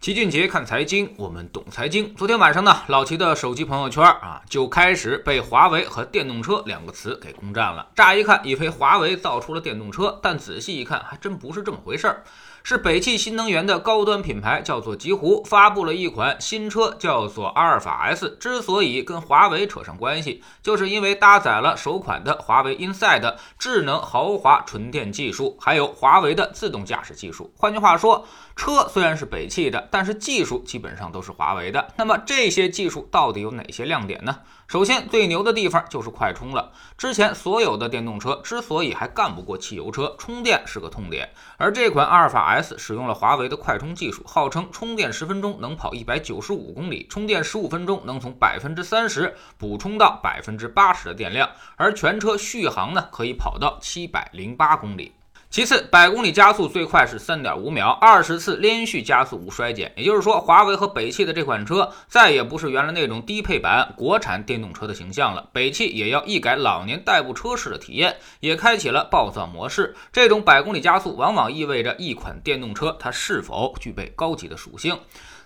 齐俊杰看财经，我们懂财经。昨天晚上呢，老齐的手机朋友圈啊，就开始被华为和电动车两个词给攻占了。乍一看，以为华为造出了电动车，但仔细一看，还真不是这么回事儿。是北汽新能源的高端品牌，叫做极狐，发布了一款新车，叫做阿尔法 S。之所以跟华为扯上关系，就是因为搭载了首款的华为 Inside 智能豪华纯电技术，还有华为的自动驾驶技术。换句话说，车虽然是北汽的，但是技术基本上都是华为的。那么这些技术到底有哪些亮点呢？首先，最牛的地方就是快充了。之前所有的电动车之所以还干不过汽油车，充电是个痛点。而这款阿尔法 S 使用了华为的快充技术，号称充电十分钟能跑一百九十五公里，充电十五分钟能从百分之三十补充到百分之八十的电量，而全车续航呢可以跑到七百零八公里。其次，百公里加速最快是三点五秒，二十次连续加速无衰减。也就是说，华为和北汽的这款车再也不是原来那种低配版国产电动车的形象了。北汽也要一改老年代步车式的体验，也开启了暴躁模式。这种百公里加速，往往意味着一款电动车它是否具备高级的属性。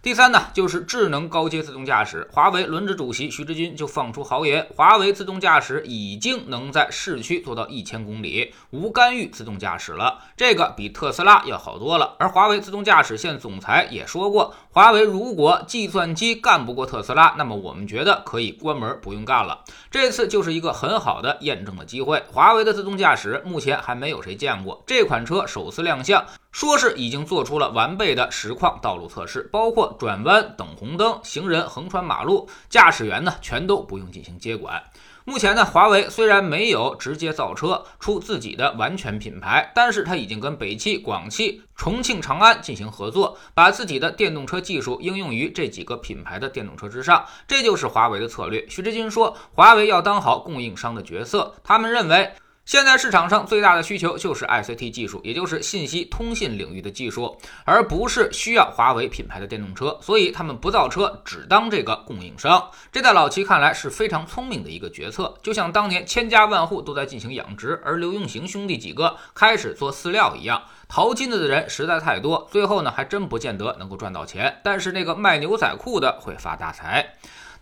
第三呢，就是智能高阶自动驾驶。华为轮值主席徐志军就放出豪言，华为自动驾驶已经能在市区做到一千公里无干预自动驾驶了，这个比特斯拉要好多了。而华为自动驾驶现总裁也说过，华为如果计算机干不过特斯拉，那么我们觉得可以关门不用干了。这次就是一个很好的验证的机会。华为的自动驾驶目前还没有谁见过，这款车首次亮相。说是已经做出了完备的实况道路测试，包括转弯、等红灯、行人横穿马路，驾驶员呢全都不用进行接管。目前呢，华为虽然没有直接造车出自己的完全品牌，但是它已经跟北汽、广汽、重庆长安进行合作，把自己的电动车技术应用于这几个品牌的电动车之上，这就是华为的策略。徐志军说，华为要当好供应商的角色，他们认为。现在市场上最大的需求就是 ICT 技术，也就是信息通信领域的技术，而不是需要华为品牌的电动车。所以他们不造车，只当这个供应商。这在老齐看来是非常聪明的一个决策。就像当年千家万户都在进行养殖，而刘永行兄弟几个开始做饲料一样，淘金子的人实在太多，最后呢还真不见得能够赚到钱。但是那个卖牛仔裤的会发大财。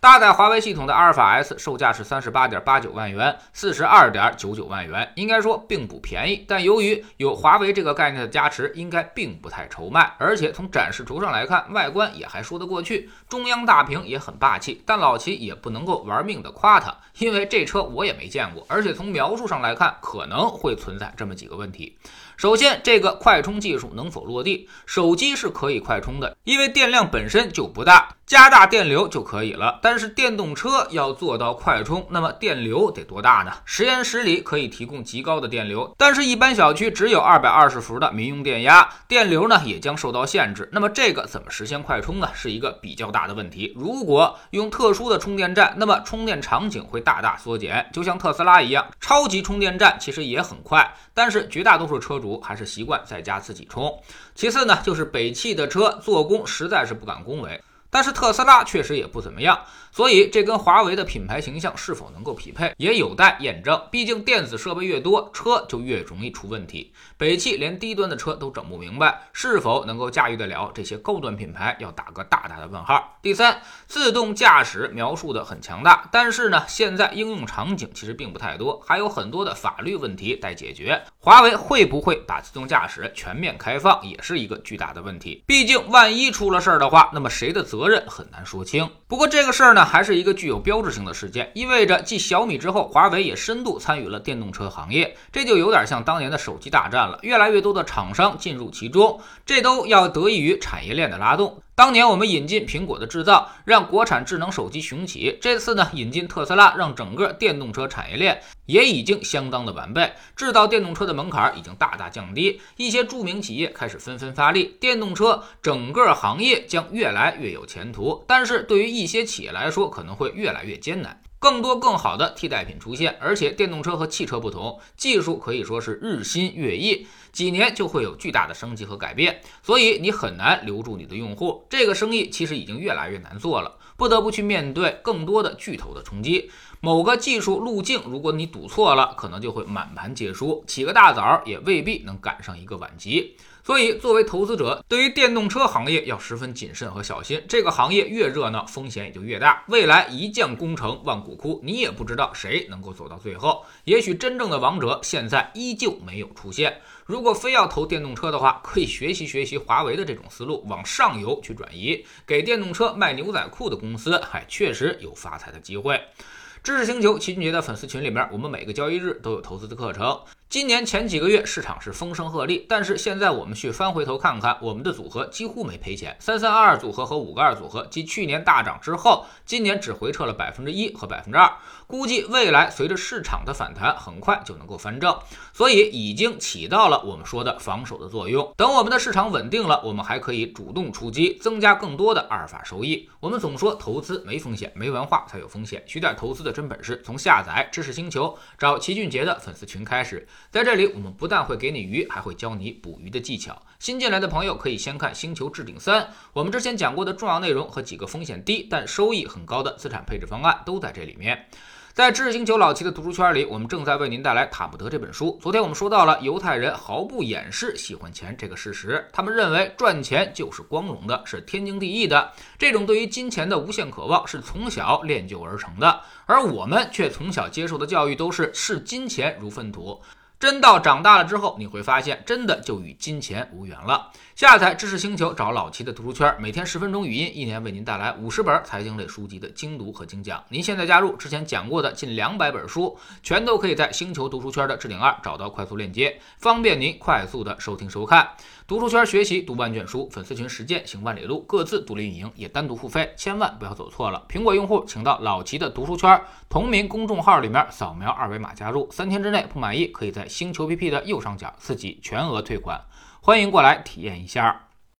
搭载华为系统的阿尔法 S 售价是三十八点八九万元，四十二点九九万元，应该说并不便宜。但由于有华为这个概念的加持，应该并不太愁卖。而且从展示图上来看，外观也还说得过去，中央大屏也很霸气。但老齐也不能够玩命的夸它，因为这车我也没见过。而且从描述上来看，可能会存在这么几个问题。首先，这个快充技术能否落地？手机是可以快充的，因为电量本身就不大。加大电流就可以了，但是电动车要做到快充，那么电流得多大呢？实验室里可以提供极高的电流，但是一般小区只有二百二十伏的民用电压，电流呢也将受到限制。那么这个怎么实现快充呢？是一个比较大的问题。如果用特殊的充电站，那么充电场景会大大缩减，就像特斯拉一样，超级充电站其实也很快，但是绝大多数车主主还是习惯在家自己充。其次呢，就是北汽的车做工实在是不敢恭维。但是特斯拉确实也不怎么样，所以这跟华为的品牌形象是否能够匹配，也有待验证。毕竟电子设备越多，车就越容易出问题。北汽连低端的车都整不明白，是否能够驾驭得了这些高端品牌，要打个大大的问号。第三，自动驾驶描述的很强大，但是呢，现在应用场景其实并不太多，还有很多的法律问题待解决。华为会不会把自动驾驶全面开放，也是一个巨大的问题。毕竟万一出了事儿的话，那么谁的责？责任很难说清。不过这个事儿呢，还是一个具有标志性的事件，意味着继小米之后，华为也深度参与了电动车行业。这就有点像当年的手机大战了，越来越多的厂商进入其中，这都要得益于产业链的拉动。当年我们引进苹果的制造，让国产智能手机雄起。这次呢，引进特斯拉，让整个电动车产业链也已经相当的完备，制造电动车的门槛已经大大降低。一些著名企业开始纷纷发力，电动车整个行业将越来越有前途。但是对于一些企业来说，可能会越来越艰难。更多更好的替代品出现，而且电动车和汽车不同，技术可以说是日新月异，几年就会有巨大的升级和改变，所以你很难留住你的用户。这个生意其实已经越来越难做了，不得不去面对更多的巨头的冲击。某个技术路径，如果你赌错了，可能就会满盘皆输，起个大早也未必能赶上一个晚集。所以，作为投资者，对于电动车行业要十分谨慎和小心。这个行业越热闹，风险也就越大。未来一将功成万骨枯，你也不知道谁能够走到最后。也许真正的王者现在依旧没有出现。如果非要投电动车的话，可以学习学习华为的这种思路，往上游去转移，给电动车卖牛仔裤的公司，还确实有发财的机会。知识星球齐俊杰的粉丝群里面，我们每个交易日都有投资的课程。今年前几个月市场是风声鹤唳，但是现在我们去翻回头看看，我们的组合几乎没赔钱。三三二二组合和五个二组合，继去年大涨之后，今年只回撤了百分之一和百分之二。估计未来随着市场的反弹，很快就能够翻正，所以已经起到了我们说的防守的作用。等我们的市场稳定了，我们还可以主动出击，增加更多的阿尔法收益。我们总说投资没风险，没文化才有风险。学点投资的真本事，从下载知识星球找齐俊杰的粉丝群开始。在这里，我们不但会给你鱼，还会教你捕鱼的技巧。新进来的朋友可以先看《星球置顶三》，我们之前讲过的重要内容和几个风险低但收益很高的资产配置方案都在这里面。在知识星球老齐的读书圈里，我们正在为您带来《塔木德》这本书。昨天我们说到了犹太人毫不掩饰喜欢钱这个事实，他们认为赚钱就是光荣的，是天经地义的。这种对于金钱的无限渴望是从小练就而成的，而我们却从小接受的教育都是视金钱如粪土。真到长大了之后，你会发现，真的就与金钱无缘了。下载知识星球，找老齐的读书圈，每天十分钟语音，一年为您带来五十本财经类书籍的精读和精讲。您现在加入，之前讲过的近两百本书，全都可以在星球读书圈的置顶二找到快速链接，方便您快速的收听收看。读书圈学习读万卷书，粉丝群实践行万里路，各自独立运营，也单独付费，千万不要走错了。苹果用户请到老齐的读书圈同名公众号里面扫描二维码加入，三天之内不满意，可以在星球 PP 的右上角自己全额退款，欢迎过来体验一下。